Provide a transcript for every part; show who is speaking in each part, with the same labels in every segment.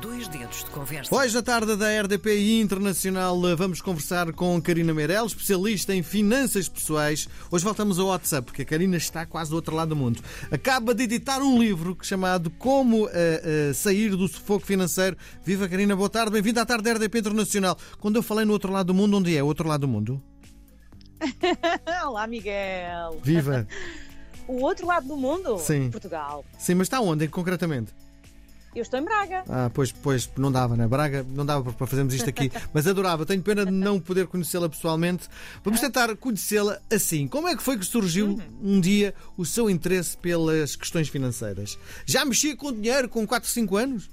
Speaker 1: Dois dedos de conversa.
Speaker 2: Hoje, na tarde da RDP Internacional, vamos conversar com Karina Meirelles, especialista em finanças pessoais. Hoje voltamos ao WhatsApp, porque a Karina está quase do outro lado do mundo. Acaba de editar um livro chamado Como uh, uh, Sair do Sufoco Financeiro. Viva Karina, boa tarde, bem-vinda à tarde da RDP Internacional. Quando eu falei no outro lado do mundo, onde é o outro lado do mundo?
Speaker 3: Olá, Miguel.
Speaker 2: Viva!
Speaker 3: O outro lado do mundo?
Speaker 2: Sim.
Speaker 3: Portugal.
Speaker 2: Sim, mas está onde, concretamente?
Speaker 3: Eu estou em Braga.
Speaker 2: Ah, pois, pois não dava, né? Braga não dava para fazermos isto aqui, mas adorava. Tenho pena de não poder conhecê-la pessoalmente. Vamos tentar conhecê-la assim. Como é que foi que surgiu um dia o seu interesse pelas questões financeiras? Já mexia com dinheiro com 4, 5 anos?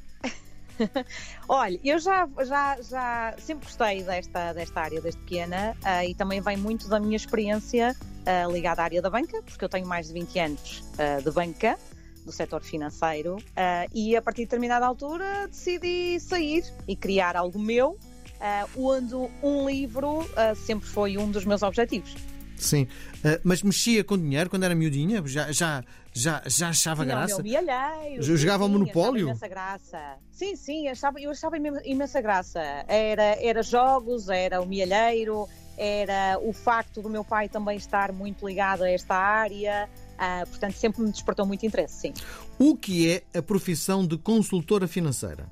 Speaker 3: Olha, eu já, já, já sempre gostei desta, desta área desde pequena uh, e também vem muito da minha experiência uh, ligada à área da banca, porque eu tenho mais de 20 anos uh, de banca do setor financeiro uh, e a partir de determinada altura decidi sair e criar algo meu, uh, onde um livro uh, sempre foi um dos meus objetivos.
Speaker 2: Sim, mas mexia com dinheiro quando era miudinha? Já, já, já, já achava graça?
Speaker 3: Milheiro,
Speaker 2: Jogava ao Monopólio?
Speaker 3: Imensa graça. Sim, sim, achava, eu achava imensa graça. Era, era jogos, era o milheiro, era o facto do meu pai também estar muito ligado a esta área. Uh, portanto, sempre me despertou muito interesse, sim.
Speaker 2: O que é a profissão de consultora financeira?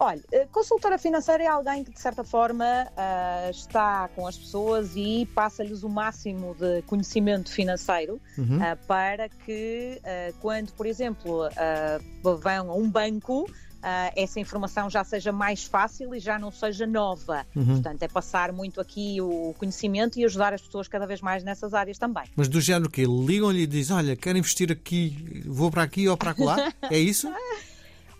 Speaker 3: Olha, eh, consultora financeira é alguém que, de certa forma, uh, está com as pessoas e passa-lhes o máximo de conhecimento financeiro uhum. uh, para que, uh, quando, por exemplo, vão a um banco, Uh, essa informação já seja mais fácil e já não seja nova. Uhum. Portanto, é passar muito aqui o conhecimento e ajudar as pessoas cada vez mais nessas áreas também.
Speaker 2: Mas do género que ligam-lhe e dizem: Olha, quero investir aqui, vou para aqui ou para lá? é isso?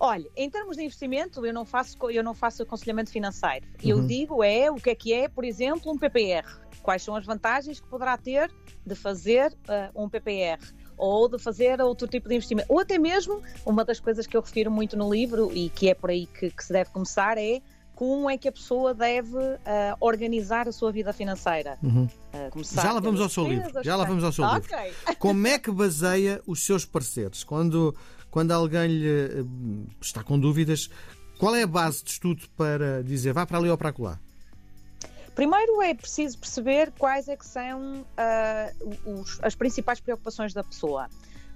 Speaker 3: Olha, em termos de investimento, eu não faço, eu não faço aconselhamento financeiro. Eu uhum. digo é o que é que é, por exemplo, um PPR. Quais são as vantagens que poderá ter de fazer uh, um PPR? Ou de fazer outro tipo de investimento. Ou até mesmo, uma das coisas que eu refiro muito no livro e que é por aí que, que se deve começar é como é que a pessoa deve uh, organizar a sua vida financeira.
Speaker 2: Uhum. Uh, já lá vamos ao seu livro. Já lá vamos ao seu okay. livro. Como é que baseia os seus pareceres? Quando, quando alguém lhe uh, está com dúvidas, qual é a base de estudo para dizer vá para ali ou para lá?
Speaker 3: Primeiro é preciso perceber quais é que são uh, os, as principais preocupações da pessoa.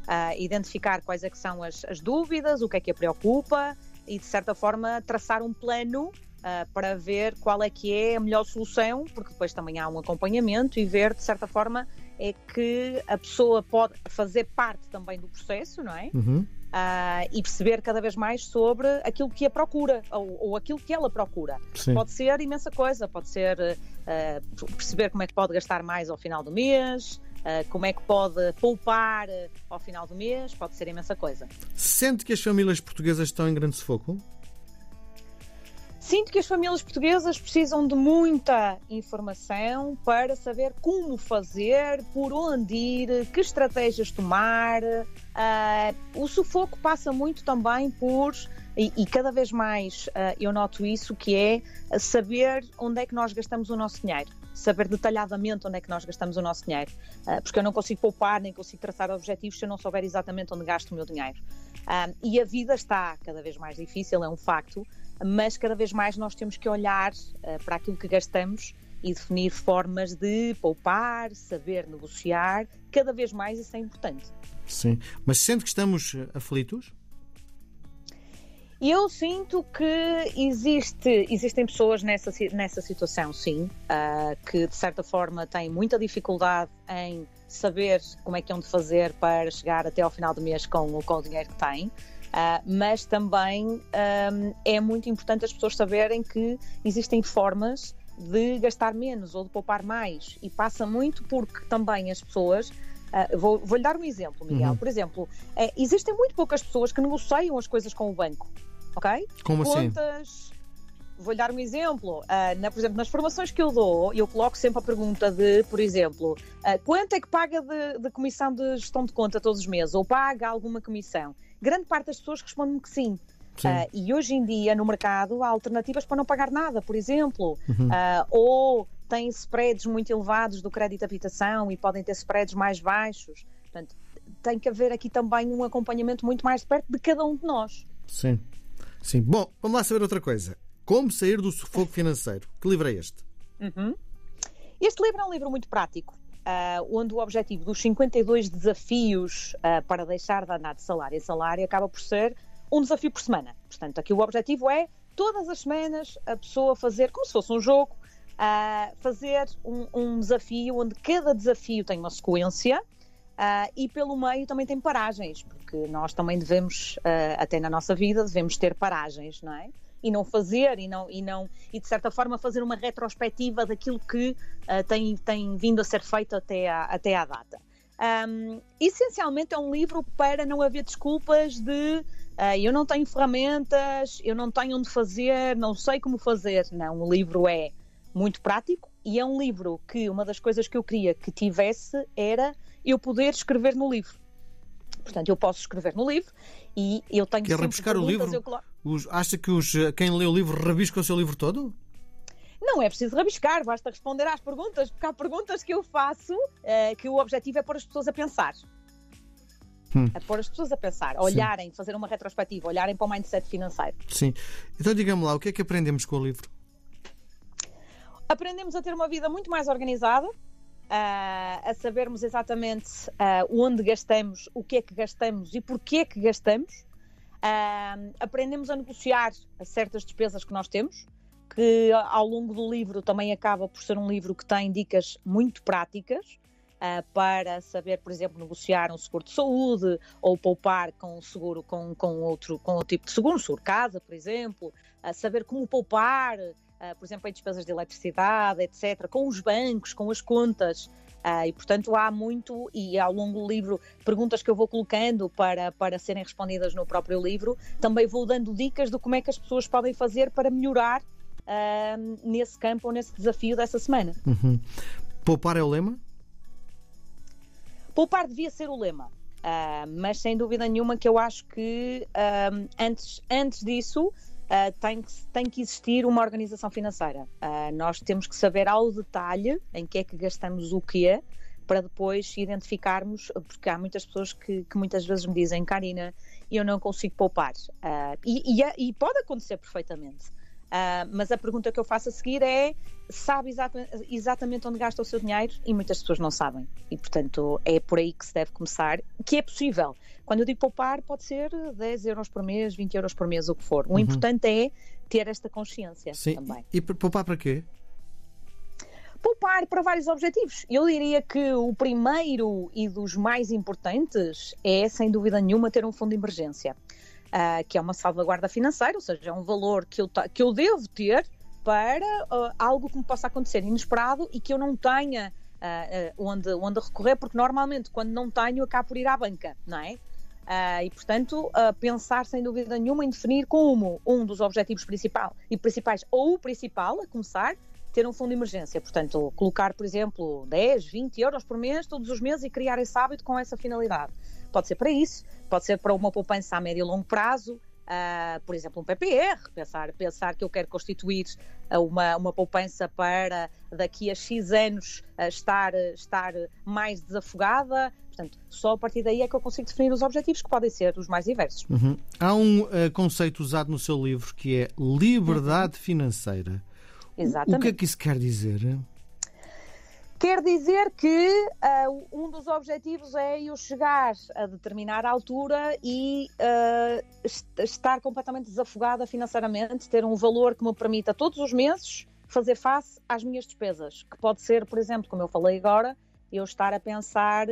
Speaker 3: Uh, identificar quais é que são as, as, dúvidas, o que é que a preocupa e, de certa forma, traçar um plano uh, para ver qual é que é a melhor solução, porque depois também há um acompanhamento e ver, de certa forma, é que a pessoa pode fazer parte também do processo, não é? Uhum uh, e perceber cada vez mais sobre aquilo que a procura ou, ou aquilo que ela procura. Sim. Pode ser imensa coisa, pode ser uh, perceber como é que pode gastar mais ao final do mês. Uh, como é que pode poupar ao final do mês, pode ser imensa coisa.
Speaker 2: Sente que as famílias portuguesas estão em grande sufoco?
Speaker 3: Sinto que as famílias portuguesas precisam de muita informação para saber como fazer, por onde ir, que estratégias tomar. Uh, o sufoco passa muito também por, e, e cada vez mais uh, eu noto isso, que é saber onde é que nós gastamos o nosso dinheiro. Saber detalhadamente onde é que nós gastamos o nosso dinheiro. Uh, porque eu não consigo poupar, nem consigo traçar objetivos se eu não souber exatamente onde gasto o meu dinheiro. e a vida está cada vez mais difícil, é um facto mas cada vez mais nós temos que olhar para aquilo que gastamos e definir formas de poupar, saber negociar, cada vez mais isso é importante.
Speaker 2: Sim, mas sendo que estamos eh, aflitos?
Speaker 3: Eu sinto que existe, existem pessoas nessa, nessa situação, sim, uh, que de certa forma têm muita dificuldade em saber como é que hão de fazer para chegar até ao final do mês com, com o dinheiro que têm. Uh, mas também um, é muito importante as pessoas saberem que existem formas de gastar menos ou de poupar mais e passa muito porque também as pessoas uh, vou, vou-lhe dar um exemplo, Miguel. Uhum. Por exemplo, uh, existem muito poucas pessoas que negociam as coisas com o banco, ok?
Speaker 2: Como
Speaker 3: assim? Contas,
Speaker 2: assim?
Speaker 3: Vou-lhe dar um exemplo. Uh, na, por exemplo, nas formações que eu dou, eu coloco sempre a pergunta de, por exemplo, uh, quanto é que paga de, de, comissão de gestão de conta todos os meses? Ou paga alguma comissão? Grande parte das pessoas respondem-me que sim. Uh, e hoje em dia, no mercado, há alternativas para não pagar nada, por exemplo. Uhum. ou têm spreads muito elevados do crédito de habitação e podem ter spreads mais baixos. Portanto, tem que haver aqui também um acompanhamento muito mais perto de cada um de nós.
Speaker 2: Sim. Sim. Bom, vamos lá saber outra coisa. Como sair do sufoco financeiro? Que livro é este?
Speaker 3: Uhum. Este livro é um livro muito prático. Uh, onde o objetivo dos 52 desafios uh, para deixar de andar de salário em salário acaba por ser um desafio por semana. Portanto, aqui o objetivo é todas as semanas a pessoa fazer, como se fosse um jogo, uh, fazer um, um, desafio onde cada desafio tem uma sequência e pelo meio também tem paragens, porque nós também devemos, até na nossa vida, devemos ter paragens, não é? e não fazer e não e não e de certa forma fazer uma retrospectiva daquilo que uh, tem tem vindo a ser feito até à, até à data. Um, essencialmente é um livro para não haver desculpas de uh, eu não tenho ferramentas, eu não tenho onde fazer, não sei como fazer. Não, o livro é muito prático e é um livro que uma das coisas que eu queria que tivesse era eu poder escrever no livro. Portanto, eu posso escrever no livro e eu tenho
Speaker 2: Quer rebuscar o livro? Eu... Os, acha que os, quem lê o livro rabisca o seu livro todo?
Speaker 3: Não é preciso rabiscar, basta responder às perguntas, porque há perguntas que eu faço uh, que o objetivo é pôr as pessoas a pensar. Hum. A pôr as pessoas a pensar, a olharem, Sim. fazer uma retrospectiva, olharem para o mindset financeiro.
Speaker 2: Sim. Então diga-me lá, o que é que aprendemos com o livro?
Speaker 3: Aprendemos a ter uma vida muito mais organizada, uh, a sabermos exatamente uh, onde gastamos, o que é que gastamos e porquê que gastamos. Uh, aprendemos a negociar certas despesas que nós temos, que ao longo do livro também acaba por ser um livro que tem dicas muito práticas. Para saber, por exemplo, negociar um seguro de saúde ou poupar com um seguro com, com outro com outro tipo de seguro, um seguro casa, por exemplo, saber como poupar, uh, por exemplo, em despesas de eletricidade, etc., com os bancos, com as contas. Uh, e, portanto, há muito, e ao longo do livro, perguntas que eu vou colocando para, para serem respondidas no próprio livro, também vou dando dicas de como é que as pessoas podem fazer para melhorar uh, nesse campo ou nesse desafio dessa semana.
Speaker 2: Uhum. Poupar é o lema?
Speaker 3: Poupar devia ser o lema. Uh, mas sem dúvida nenhuma que eu acho que antes, antes disso uh, tem, que, tem que existir uma organização financeira. Uh, nós temos que saber ao detalhe em que é que gastamos o quê para depois identificarmos, porque há muitas pessoas que, que muitas vezes me dizem, Karina, eu não consigo poupar. Uh, e, e, e, pode acontecer perfeitamente. Uh, mas a pergunta que eu faço a seguir é: sabe exata, exatamente onde gasta o seu dinheiro? E muitas pessoas não sabem. E, portanto, é por aí que se deve começar, que é possível. Quando eu digo poupar, pode ser 10 euros por mês, 20 euros por mês, o que for. O uhum. importante é ter esta consciência Sim. também.
Speaker 2: E poupar para quê?
Speaker 3: Poupar para vários objetivos. Eu diria que o primeiro e dos mais importantes é, sem dúvida nenhuma, ter um fundo de emergência uh, que é uma salvaguarda financeira, ou seja, é um valor que eu, que eu devo ter para uh, algo que me possa acontecer inesperado e que eu não tenha uh, onde, onde recorrer, porque normalmente quando não tenho acabo por ir à banca, não é? Uh, e, portanto, uh, pensar sem dúvida nenhuma em definir como um dos objetivos principal, e principais, ou o principal, a começar, ter um fundo de emergência. Portanto, colocar, por exemplo, 10, 20 euros por mês, todos os meses, e criar esse hábito com essa finalidade. Pode ser para isso, pode ser para uma poupança a médio e longo prazo, uh, por exemplo, um PPR, pensar, pensar que eu quero constituir uma, uma poupança para daqui a X anos uh, estar, estar mais desafogada. Portanto, só a partir daí é que eu consigo definir os objetivos que podem ser os mais diversos.
Speaker 2: Uhum. Há um uh, conceito usado no seu livro que é liberdade uhum. financeira.
Speaker 3: Exatamente.
Speaker 2: O que é que isso quer dizer?
Speaker 3: Quer dizer que uh, um dos objetivos é eu chegar a determinada altura e uh, estar completamente desafogada financeiramente, ter um valor que me permita todos os meses fazer face às minhas despesas, que pode ser, por exemplo, como eu falei agora, eu estar a pensar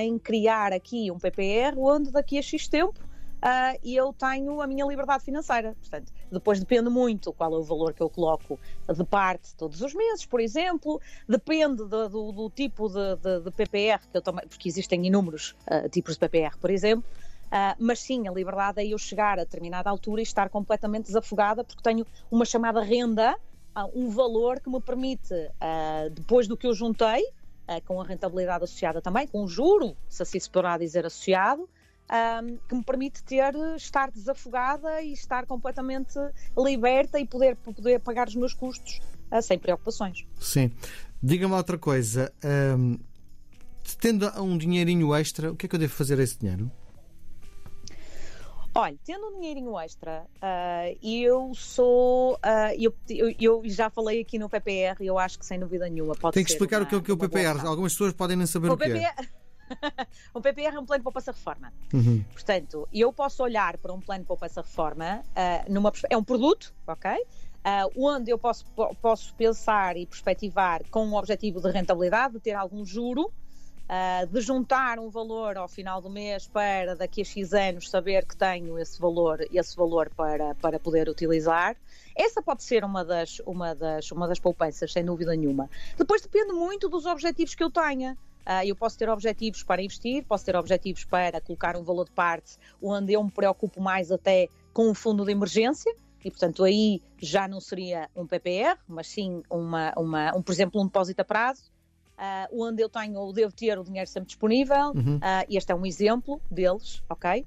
Speaker 3: em criar aqui um PPR onde daqui a X tempo uh, e eu tenho a minha liberdade financeira. Portanto, depois depende muito qual é o valor que eu coloco de parte todos os meses, por exemplo, depende do, do, do tipo de, de, de, PPR que eu porque existem inúmeros uh, tipos de PPR, por exemplo. Uh, mas sim, a liberdade é eu chegar a determinada altura e estar completamente desafogada, porque tenho uma chamada renda, um valor que me permite, depois do que eu juntei, com a rentabilidade associada também, com o juro, se assim se poderá dizer associado, um, que me permite ter, estar desafogada e estar completamente liberta e poder, poder pagar os meus custos uh, sem preocupações.
Speaker 2: Sim. Diga-me outra coisa. Um, tendo um dinheirinho extra, o que é que eu devo fazer a esse dinheiro?
Speaker 3: Olha, tendo um dinheirinho extra, uh, eu sou. Uh, eu, eu, eu, já falei aqui no PPR e eu acho que sem dúvida nenhuma pode
Speaker 2: Tem que explicar
Speaker 3: uma,
Speaker 2: o que é o, que é o PPR. Algumas pessoas podem nem saber o, o que PPR... é.
Speaker 3: um PPR é um plano de poupança-reforma. Uhum. Portanto, eu posso olhar para um plano de poupança-reforma, uh, numa, é um produto, ok? Uh, onde eu posso, posso pensar e perspectivar com o objetivo de rentabilidade, de ter algum juro, uh, de juntar um valor ao final do mês para daqui a X anos saber que tenho esse valor, esse valor para, para poder utilizar. Essa pode ser uma das, uma, das, uma das poupanças, sem dúvida nenhuma. Depois depende muito dos objetivos que eu tenha. Uh, eu posso ter objetivos para investir, posso ter objetivos para colocar um valor de parte onde eu me preocupo mais até com um fundo de emergência, e portanto aí já não seria um PPR, mas sim uma, uma, um, por exemplo, um depósito a prazo uh, onde eu tenho ou devo ter o dinheiro sempre disponível. Uhum. Uh, este é um exemplo deles, ok?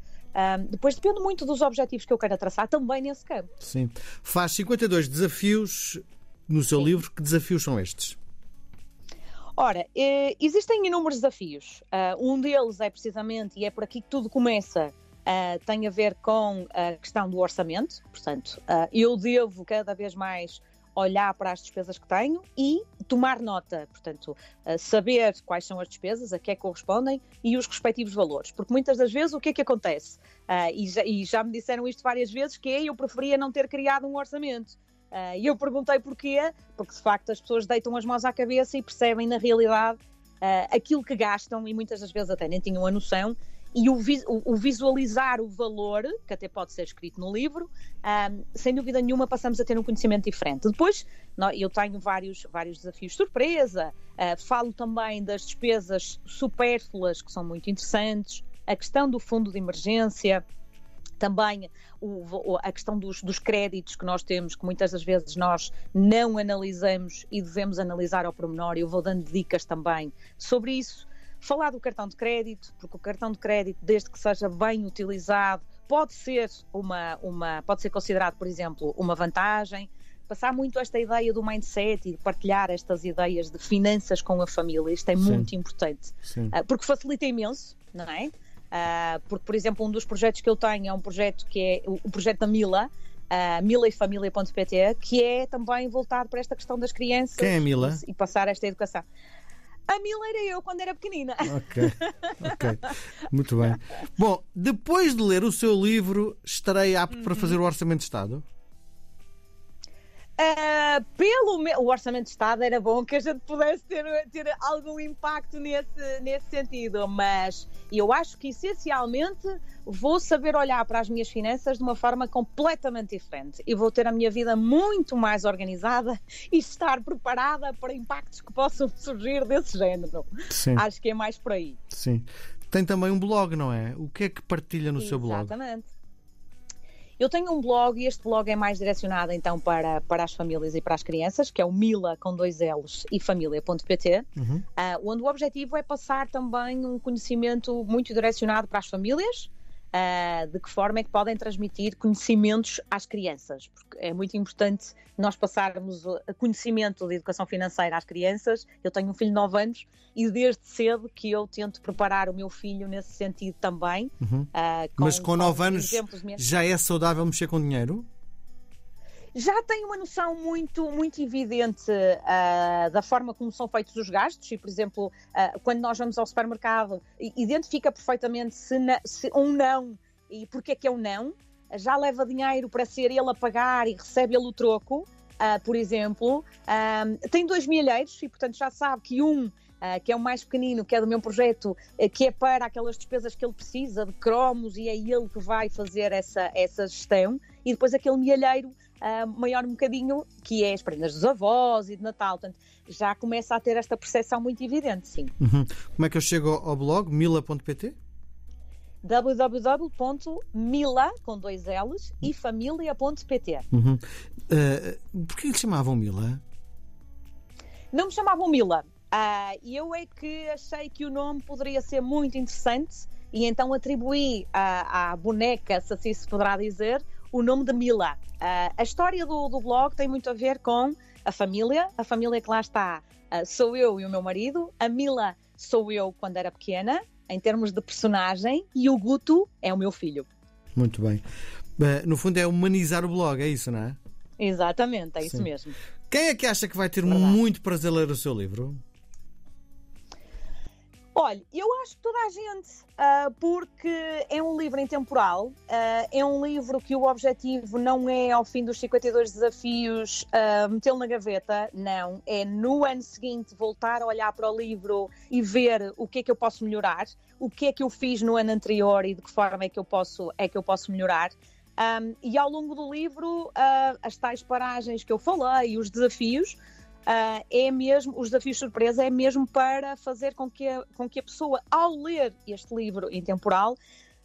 Speaker 3: Depois depende muito dos objetivos que eu quero traçar também nesse campo.
Speaker 2: Sim. Faz 52 desafios no seu Sim. livro. Que desafios são estes?
Speaker 3: Ora, eh, existem inúmeros desafios. Uh, um deles é precisamente, e é por aqui que tudo começa, uh, tem a ver com a questão do orçamento. Portanto, eu devo cada vez mais olhar para as despesas que tenho e tomar nota, portanto, saber quais são as despesas, a que é que correspondem e os respectivos valores. Porque muitas das vezes o que é que acontece? E, já, e, já, me disseram isto várias vezes, que é eu preferia não ter criado um orçamento. Uh, e eu perguntei porquê, porque de facto as pessoas deitam as mãos à cabeça e percebem na realidade uh, aquilo que gastam e muitas das vezes até nem tinham a noção e o, visualizar o valor, que até pode ser escrito no livro, um, sem dúvida nenhuma passamos a ter um conhecimento diferente. Depois, eu tenho vários, vários desafios de surpresa, uh, falo também das despesas supérfluas, que são muito interessantes, a questão do fundo de emergência, também o, a questão dos, dos, créditos que nós temos, que muitas das vezes nós não analisamos e devemos analisar ao pormenor, eu vou dando dicas também sobre isso. Falar do cartão de crédito, porque o cartão de crédito, desde que seja bem utilizado, pode ser uma, uma pode ser considerado, por exemplo, uma vantagem. Passar muito esta ideia do mindset e partilhar estas ideias de finanças com a família, isto é Sim. muito importante, Sim. Ah, porque facilita imenso, não é? Uh, porque, por exemplo, um dos projetos que eu tenho é um projeto que é o, projeto da Mila, uh, milaefamilia.pt, que é também voltado para esta questão das crianças
Speaker 2: Quem é Mila?
Speaker 3: e passar esta educação. A Mila era eu quando era pequenina.
Speaker 2: Ok, ok. Muito bem. Bom, depois de ler o seu livro, estarei apto uhum. para fazer o Orçamento de Estado?
Speaker 3: Uh, pelo o orçamento de Estado era bom que a gente pudesse ter, ter algum impacto nesse, nesse sentido, mas eu acho que essencialmente vou saber olhar para as minhas finanças de uma forma completamente diferente e vou ter a minha vida muito mais organizada e estar preparada para impactos que possam surgir desse género. Sim. Acho que é mais por aí.
Speaker 2: Sim. Tem também um blog, não é? O que é que partilha no Exatamente. seu blog?
Speaker 3: Exatamente. Eu tenho um blog e este blog é mais direcionado então para, para as famílias e para as crianças, que é o Mila com dois L's e família.pt, uhum. uh, onde o objetivo é passar também um conhecimento muito direcionado para as famílias, uh, de que forma é que podem transmitir conhecimentos às crianças, porque é muito importante nós passarmos conhecimento de educação financeira às crianças. Eu tenho um filho de 9 anos e desde cedo que eu tento preparar o meu filho nesse sentido também.
Speaker 2: Uhum. Uh, com, Mas com 9 anos já é saudável mexer com dinheiro?
Speaker 3: Já tem uma noção muito, muito evidente uh, da forma como são feitos os gastos e, por exemplo, uh, quando nós vamos ao supermercado, identifica perfeitamente se, na, se um não e porque é que é um não, já leva dinheiro para ser ele a pagar e recebe ele o troco, uh, por exemplo. tem dois milheiros e, portanto, já sabe que um Uh, que é o mais pequenino, que é do meu projeto, uh, que é para aquelas despesas que ele precisa, de cromos, e é ele que vai fazer essa, essa gestão, e depois aquele milheiro uh, maior um bocadinho, que é as prendas dos avós e de Natal. Portanto, já começa a ter esta percepção muito evidente, sim.
Speaker 2: Uhum. Como é que eu chego ao blog? mila.pt?
Speaker 3: www.mila com dois L's e família.pt.
Speaker 2: Uhum. Uh, Porquê lhe chamavam Mila?
Speaker 3: Não me chamavam Mila. Uh, eu é que achei que o nome poderia ser muito interessante e então atribuí à, à boneca, se assim se poderá dizer, o nome de Mila. Uh, a história do, do, blog tem muito a ver com a família, a família que lá está uh, sou eu e o meu marido, a Mila sou eu quando era pequena, em termos de personagem, e o Guto é o meu filho.
Speaker 2: Muito bem. No fundo é humanizar o blog, é isso, não é?
Speaker 3: Exatamente, é isso
Speaker 2: Sim.
Speaker 3: mesmo.
Speaker 2: Quem é que acha que vai ter
Speaker 3: Verdade.
Speaker 2: muito prazer ler o seu livro?
Speaker 3: Olha, eu acho que toda a gente, ah, porque é um livro intemporal, ah, é um livro que o objetivo não é, ao fim dos 52 desafios, ah, metê-lo na gaveta, não. É no ano seguinte voltar a olhar para o livro e ver o que é que eu posso melhorar, o que é que eu fiz no ano anterior e de que forma é que eu posso, é que eu posso melhorar. Um, e ao longo do livro, as tais paragens que eu falei, os desafios, ah, é mesmo, os desafios surpresa é mesmo para fazer com que, a, com que a pessoa, ao ler este livro intemporal,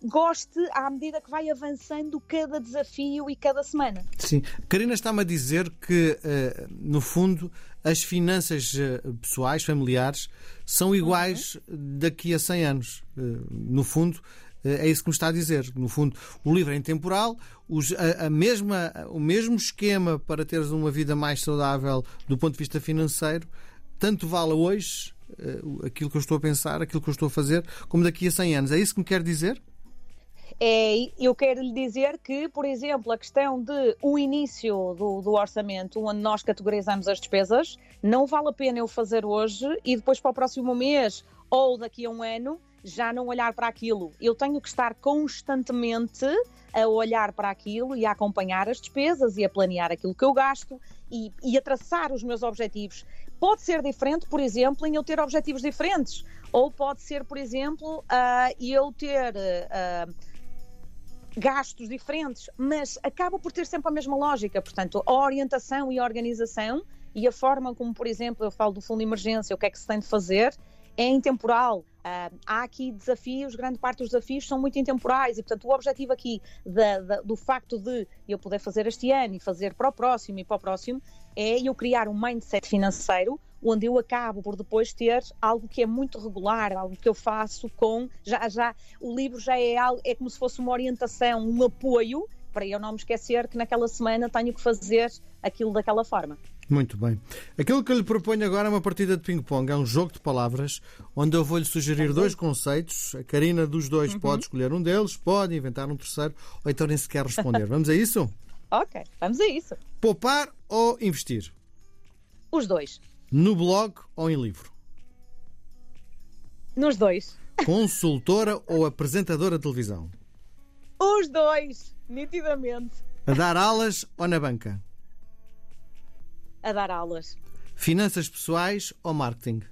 Speaker 3: goste à medida que vai avançando cada desafio e cada semana.
Speaker 2: Sim. Karina está-me a dizer que, eh, no fundo, as finanças eh, pessoais, familiares, são iguais daqui a 100 anos. No fundo, é isso que me está a dizer. No fundo, o livro é intemporal, os- a, a mesma, o mesmo esquema para teres uma vida mais saudável do ponto de vista financeiro, tanto vale hoje eh, aquilo que eu estou a pensar, aquilo que eu estou a fazer, como daqui a 100 anos. É isso que me quer dizer?
Speaker 3: É, eu quero lhe dizer que, por exemplo, a questão de o início do, do orçamento, onde nós categorizamos as despesas, não vale a pena eu fazer hoje e depois para o próximo mês ou daqui a um ano já não olhar para aquilo. Eu tenho que estar constantemente a olhar para aquilo e a acompanhar as despesas e a planear aquilo que eu gasto e, e a traçar os meus objetivos. Pode ser diferente, por exemplo, em eu ter objetivos diferentes. Ou pode ser, por exemplo, ah, eu ter. ah, gastos diferentes, mas acaba por ter sempre a mesma lógica. Portanto, a orientação e a organização e a forma como, por exemplo, eu falo do fundo de emergência, o que é que se tem de fazer, é intemporal. Ah, há aqui desafios, grande parte dos desafios são muito intemporais e, portanto, o objetivo aqui da- da- do facto de eu poder fazer este ano e fazer para o próximo e para o próximo é eu criar um mindset financeiro onde eu acabo por depois ter algo que é muito regular, algo que eu faço com já já o livro já é algo é como se fosse uma orientação, um apoio para eu não me esquecer que naquela semana tenho que fazer aquilo daquela forma.
Speaker 2: Muito bem. Aquilo que eu lhe proponho agora é uma partida de ping-pong. É um jogo de palavras onde eu vou-lhe sugerir dois conceitos. A Karina dos dois pode escolher um deles, pode inventar um terceiro ou então nem sequer responder. Vamos a isso?
Speaker 3: Ok, vamos a isso.
Speaker 2: Poupar ou investir?
Speaker 3: Os dois.
Speaker 2: No blog ou em livro?
Speaker 3: Nos dois.
Speaker 2: Consultora ou apresentadora de televisão?
Speaker 3: Os dois, nitidamente.
Speaker 2: A dar aulas ou na banca?
Speaker 3: A dar aulas.
Speaker 2: Finanças pessoais ou marketing?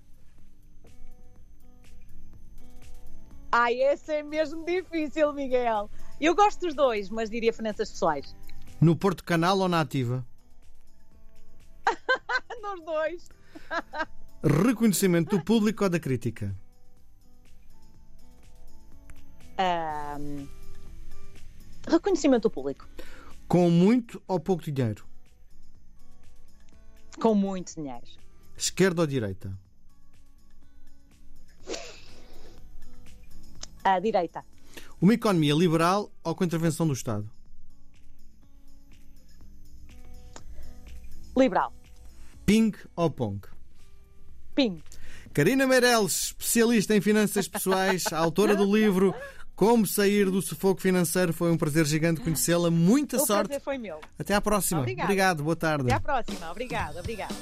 Speaker 3: Ai, esse é mesmo difícil, Miguel. Eu gosto dos dois, mas diria finanças pessoais.
Speaker 2: No Porto Canal ou na Ativa?
Speaker 3: Nos dois.
Speaker 2: Reconhecimento do público ou da crítica?
Speaker 3: Ahm, reconhecimento do público.
Speaker 2: Com muito ou pouco dinheiro?
Speaker 3: Com muito dinheiro.
Speaker 2: Esquerda ou direita?
Speaker 3: À direita.
Speaker 2: Uma economia liberal ou com intervenção do Estado?
Speaker 3: Liberal.
Speaker 2: Ping ou Pong?
Speaker 3: Ping.
Speaker 2: Karina Meireles, especialista em finanças pessoais, autora do livro Como Sair do Sufoco Financeiro. Foi um prazer gigante conhecê-la. Muita
Speaker 3: o
Speaker 2: sorte.
Speaker 3: prazer foi meu.
Speaker 2: Até à próxima.
Speaker 3: Obrigada.
Speaker 2: Obrigado. Boa tarde.
Speaker 3: Até à próxima. Obrigada, obrigada.